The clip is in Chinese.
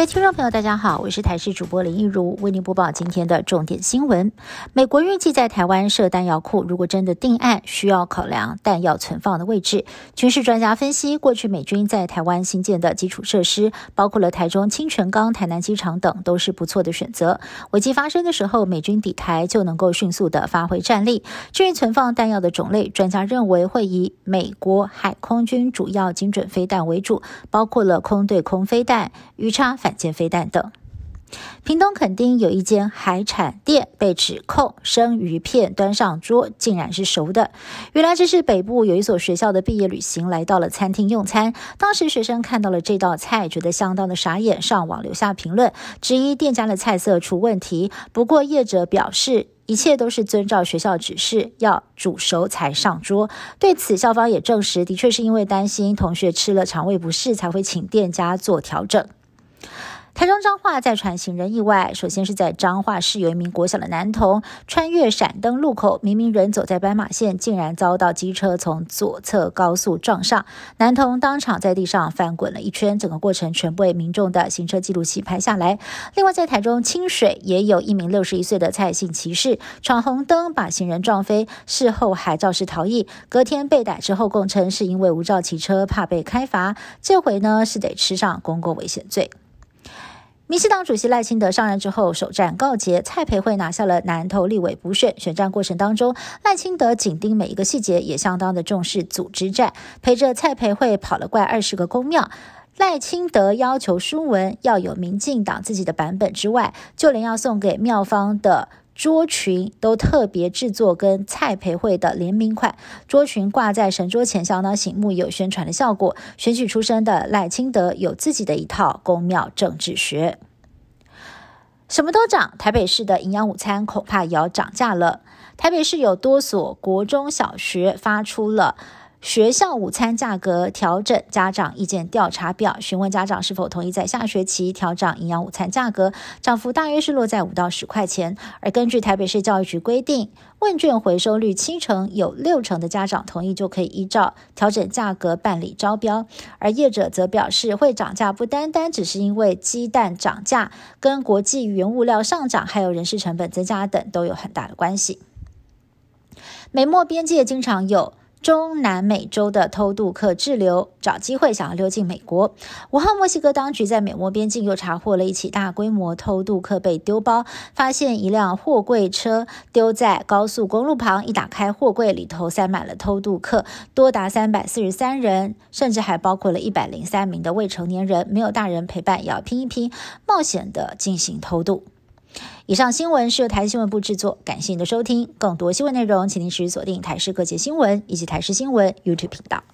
各位听众朋友，大家好，我是台视主播林一如，为您播报今天的重点新闻。美国预计在台湾设弹药库，如果真的定案，需要考量弹药存放的位置。军事专家分析，过去美军在台湾新建的基础设施，包括了台中清泉岗、台南机场等，都是不错的选择。危机发生的时候，美军抵台就能够迅速的发挥战力。至于存放弹药的种类，专家认为会以美国海空军主要精准飞弹为主，包括了空对空飞弹、鱼叉。反舰飞弹等。屏东垦丁有一间海产店被指控生鱼片端上桌，竟然是熟的。原来这是北部有一所学校的毕业旅行，来到了餐厅用餐。当时学生看到了这道菜，觉得相当的傻眼，上网留下评论，质疑店家的菜色出问题。不过业者表示，一切都是遵照学校指示，要煮熟才上桌。对此，校方也证实，的确是因为担心同学吃了肠胃不适，才会请店家做调整。台中彰化再传行人意外，首先是在彰化市有一名国小的男童穿越闪灯路口，明明人走在斑马线，竟然遭到机车从左侧高速撞上，男童当场在地上翻滚了一圈，整个过程全部被民众的行车记录器拍下来。另外，在台中清水也有一名六十一岁的蔡姓骑士闯红灯把行人撞飞，事后还肇事逃逸，隔天被逮之后供称是因为无照骑车怕被开罚，这回呢是得吃上公共危险罪。民进党主席赖清德上任之后，首战告捷，蔡培慧拿下了南投立委补选。选战过程当中，赖清德紧盯每一个细节，也相当的重视组织战，陪着蔡培慧跑了快二十个公庙。赖清德要求书文要有民进党自己的版本之外，就连要送给庙方的。桌裙都特别制作跟蔡培慧的联名款，桌裙挂在神桌前，相当醒目，有宣传的效果。选举出身的赖清德有自己的一套公庙政治学，什么都涨，台北市的营养午餐恐怕也要涨价了。台北市有多所国中小学发出了。学校午餐价格调整家长意见调查表，询问家长是否同意在下学期调整营养午餐价格，涨幅大约是落在五到十块钱。而根据台北市教育局规定，问卷回收率七成，有六成的家长同意，就可以依照调整价格办理招标。而业者则表示，会涨价不单单只是因为鸡蛋涨价，跟国际原物料上涨，还有人事成本增加等都有很大的关系。美墨边界经常有。中南美洲的偷渡客滞留，找机会想要溜进美国。五号，墨西哥当局在美墨边境又查获了一起大规模偷渡客被丢包，发现一辆货柜车丢在高速公路旁，一打开货柜里头塞满了偷渡客，多达三百四十三人，甚至还包括了一百零三名的未成年人，没有大人陪伴，也要拼一拼，冒险的进行偷渡。以上新闻是由台新闻部制作，感谢您的收听。更多新闻内容，请您持续锁定台视各界新闻以及台视新闻 YouTube 频道。